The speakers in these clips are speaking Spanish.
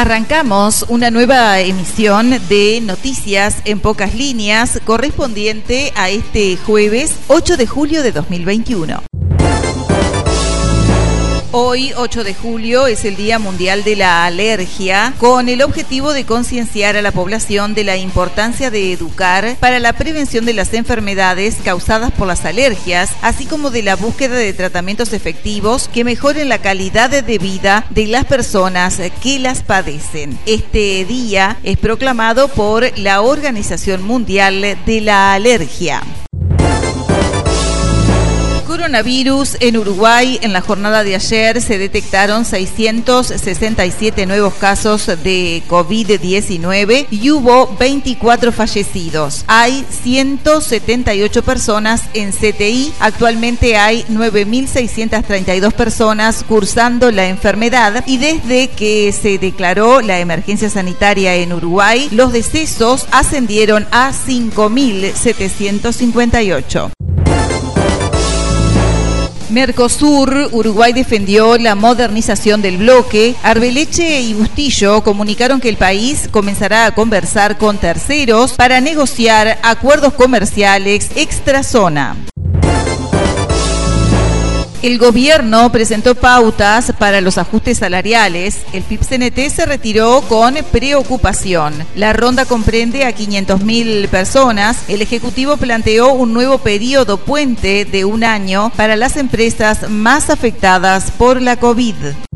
Arrancamos una nueva emisión de Noticias en pocas líneas correspondiente a este jueves 8 de julio de 2021. Hoy, 8 de julio, es el Día Mundial de la Alergia, con el objetivo de concienciar a la población de la importancia de educar para la prevención de las enfermedades causadas por las alergias, así como de la búsqueda de tratamientos efectivos que mejoren la calidad de vida de las personas que las padecen. Este día es proclamado por la Organización Mundial de la Alergia. Coronavirus en Uruguay. En la jornada de ayer se detectaron 667 nuevos casos de COVID-19 y hubo 24 fallecidos. Hay 178 personas en CTI. Actualmente hay 9.632 personas cursando la enfermedad y desde que se declaró la emergencia sanitaria en Uruguay, los decesos ascendieron a 5.758. Mercosur, Uruguay defendió la modernización del bloque. Arbeleche y Bustillo comunicaron que el país comenzará a conversar con terceros para negociar acuerdos comerciales extra zona. El gobierno presentó pautas para los ajustes salariales. El PIB-CNT se retiró con preocupación. La ronda comprende a 500.000 personas. El Ejecutivo planteó un nuevo periodo puente de un año para las empresas más afectadas por la COVID.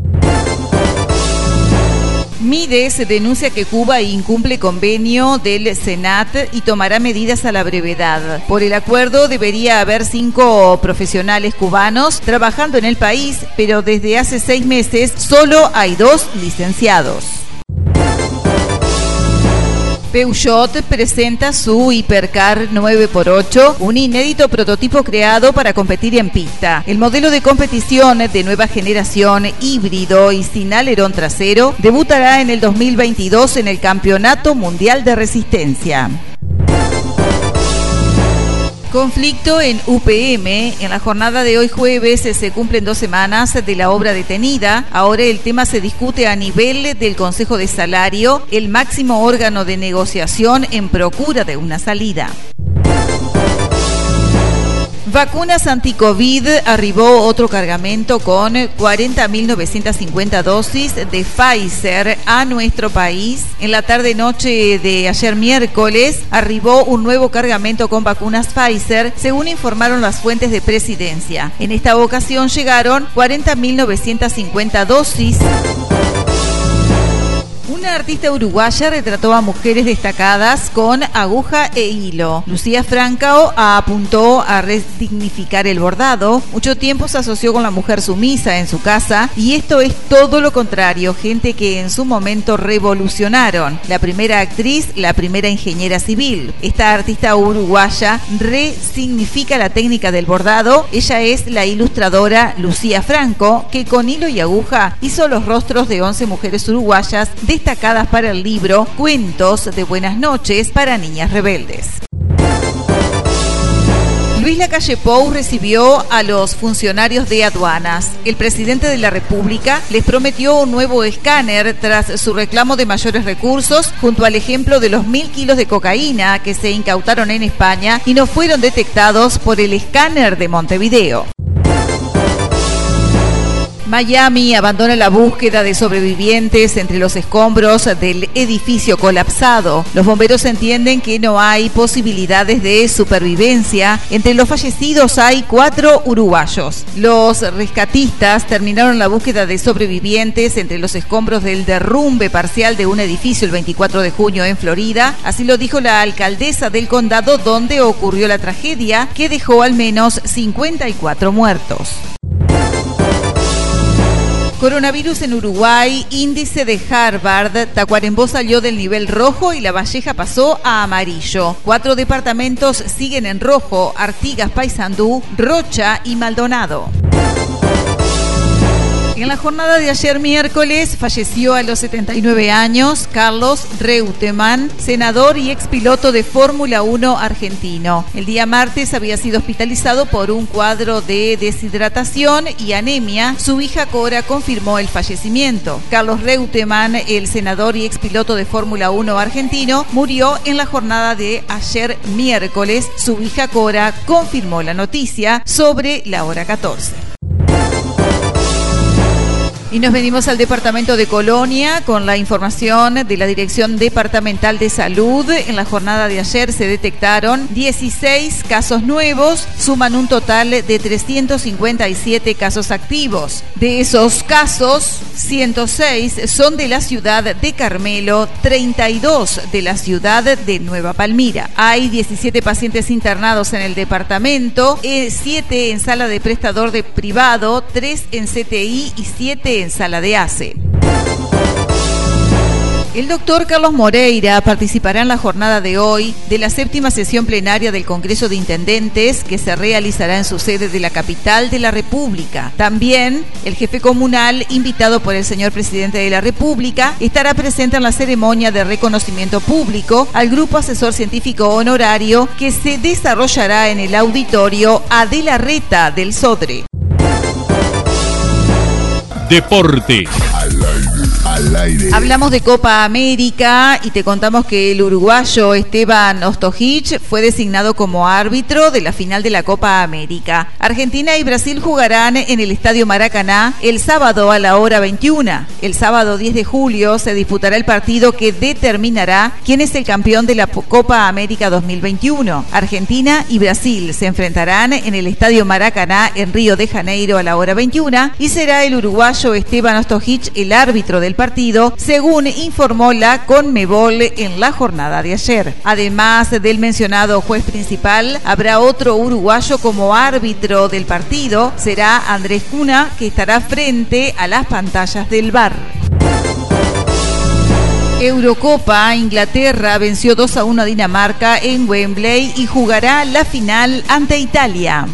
Mides denuncia que Cuba incumple convenio del Senat y tomará medidas a la brevedad. Por el acuerdo debería haber cinco profesionales cubanos trabajando en el país, pero desde hace seis meses solo hay dos licenciados. Peugeot presenta su Hipercar 9x8, un inédito prototipo creado para competir en pista. El modelo de competición de nueva generación híbrido y sin alerón trasero debutará en el 2022 en el Campeonato Mundial de Resistencia. Conflicto en UPM. En la jornada de hoy jueves se cumplen dos semanas de la obra detenida. Ahora el tema se discute a nivel del Consejo de Salario, el máximo órgano de negociación en procura de una salida. Vacunas anti-COVID arribó otro cargamento con 40.950 dosis de Pfizer a nuestro país. En la tarde-noche de ayer miércoles arribó un nuevo cargamento con vacunas Pfizer, según informaron las fuentes de presidencia. En esta ocasión llegaron 40.950 dosis. Una artista uruguaya retrató a mujeres destacadas con aguja e hilo. Lucía Francao apuntó a resignificar el bordado. Mucho tiempo se asoció con la mujer sumisa en su casa y esto es todo lo contrario, gente que en su momento revolucionaron. La primera actriz, la primera ingeniera civil. Esta artista uruguaya resignifica la técnica del bordado. Ella es la ilustradora Lucía Franco, que con hilo y aguja hizo los rostros de 11 mujeres uruguayas destacadas destacadas para el libro Cuentos de Buenas noches para Niñas Rebeldes. Luis Lacalle Pou recibió a los funcionarios de aduanas. El presidente de la República les prometió un nuevo escáner tras su reclamo de mayores recursos, junto al ejemplo de los mil kilos de cocaína que se incautaron en España y no fueron detectados por el escáner de Montevideo. Miami abandona la búsqueda de sobrevivientes entre los escombros del edificio colapsado. Los bomberos entienden que no hay posibilidades de supervivencia. Entre los fallecidos hay cuatro uruguayos. Los rescatistas terminaron la búsqueda de sobrevivientes entre los escombros del derrumbe parcial de un edificio el 24 de junio en Florida. Así lo dijo la alcaldesa del condado donde ocurrió la tragedia que dejó al menos 54 muertos. Coronavirus en Uruguay, índice de Harvard, Tacuarembó salió del nivel rojo y La Valleja pasó a amarillo. Cuatro departamentos siguen en rojo, Artigas, Paysandú, Rocha y Maldonado. En la jornada de ayer miércoles falleció a los 79 años Carlos Reutemann, senador y expiloto de Fórmula 1 argentino. El día martes había sido hospitalizado por un cuadro de deshidratación y anemia. Su hija Cora confirmó el fallecimiento. Carlos Reutemann, el senador y expiloto de Fórmula 1 argentino, murió en la jornada de ayer miércoles. Su hija Cora confirmó la noticia sobre la hora 14. Y nos venimos al departamento de Colonia con la información de la Dirección Departamental de Salud. En la jornada de ayer se detectaron 16 casos nuevos, suman un total de 357 casos activos. De esos casos, 106 son de la ciudad de Carmelo, 32 de la ciudad de Nueva Palmira. Hay 17 pacientes internados en el departamento, 7 eh, en sala de prestador de privado, 3 en CTI y 7 en en sala de ACE. El doctor Carlos Moreira participará en la jornada de hoy de la séptima sesión plenaria del Congreso de Intendentes que se realizará en su sede de la capital de la República. También el jefe comunal, invitado por el señor presidente de la República, estará presente en la ceremonia de reconocimiento público al grupo asesor científico honorario que se desarrollará en el auditorio Adela Reta del Sodre. Deporte. Hablamos de Copa América y te contamos que el uruguayo Esteban Ostojic fue designado como árbitro de la final de la Copa América. Argentina y Brasil jugarán en el Estadio Maracaná el sábado a la hora 21. El sábado 10 de julio se disputará el partido que determinará quién es el campeón de la Copa América 2021. Argentina y Brasil se enfrentarán en el Estadio Maracaná en Río de Janeiro a la hora 21 y será el uruguayo Esteban Ostojic el árbitro del según informó la Conmebol en la jornada de ayer. Además del mencionado juez principal, habrá otro uruguayo como árbitro del partido, será Andrés Cuna, que estará frente a las pantallas del bar. Eurocopa, Inglaterra venció 2 a 1 a Dinamarca en Wembley y jugará la final ante Italia.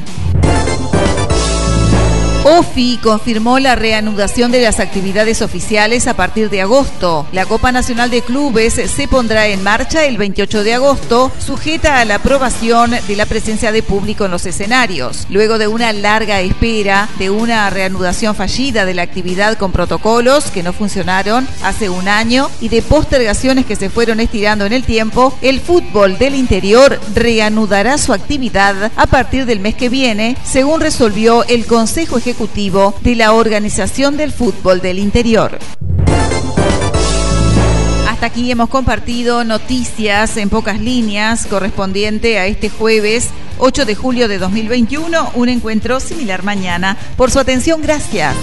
OFI confirmó la reanudación de las actividades oficiales a partir de agosto. La Copa Nacional de Clubes se pondrá en marcha el 28 de agosto, sujeta a la aprobación de la presencia de público en los escenarios. Luego de una larga espera de una reanudación fallida de la actividad con protocolos que no funcionaron hace un año y de postergaciones que se fueron estirando en el tiempo, el fútbol del interior reanudará su actividad a partir del mes que viene, según resolvió el Consejo Ejecutivo De la Organización del Fútbol del Interior. Hasta aquí hemos compartido noticias en pocas líneas correspondiente a este jueves 8 de julio de 2021, un encuentro similar mañana. Por su atención, gracias.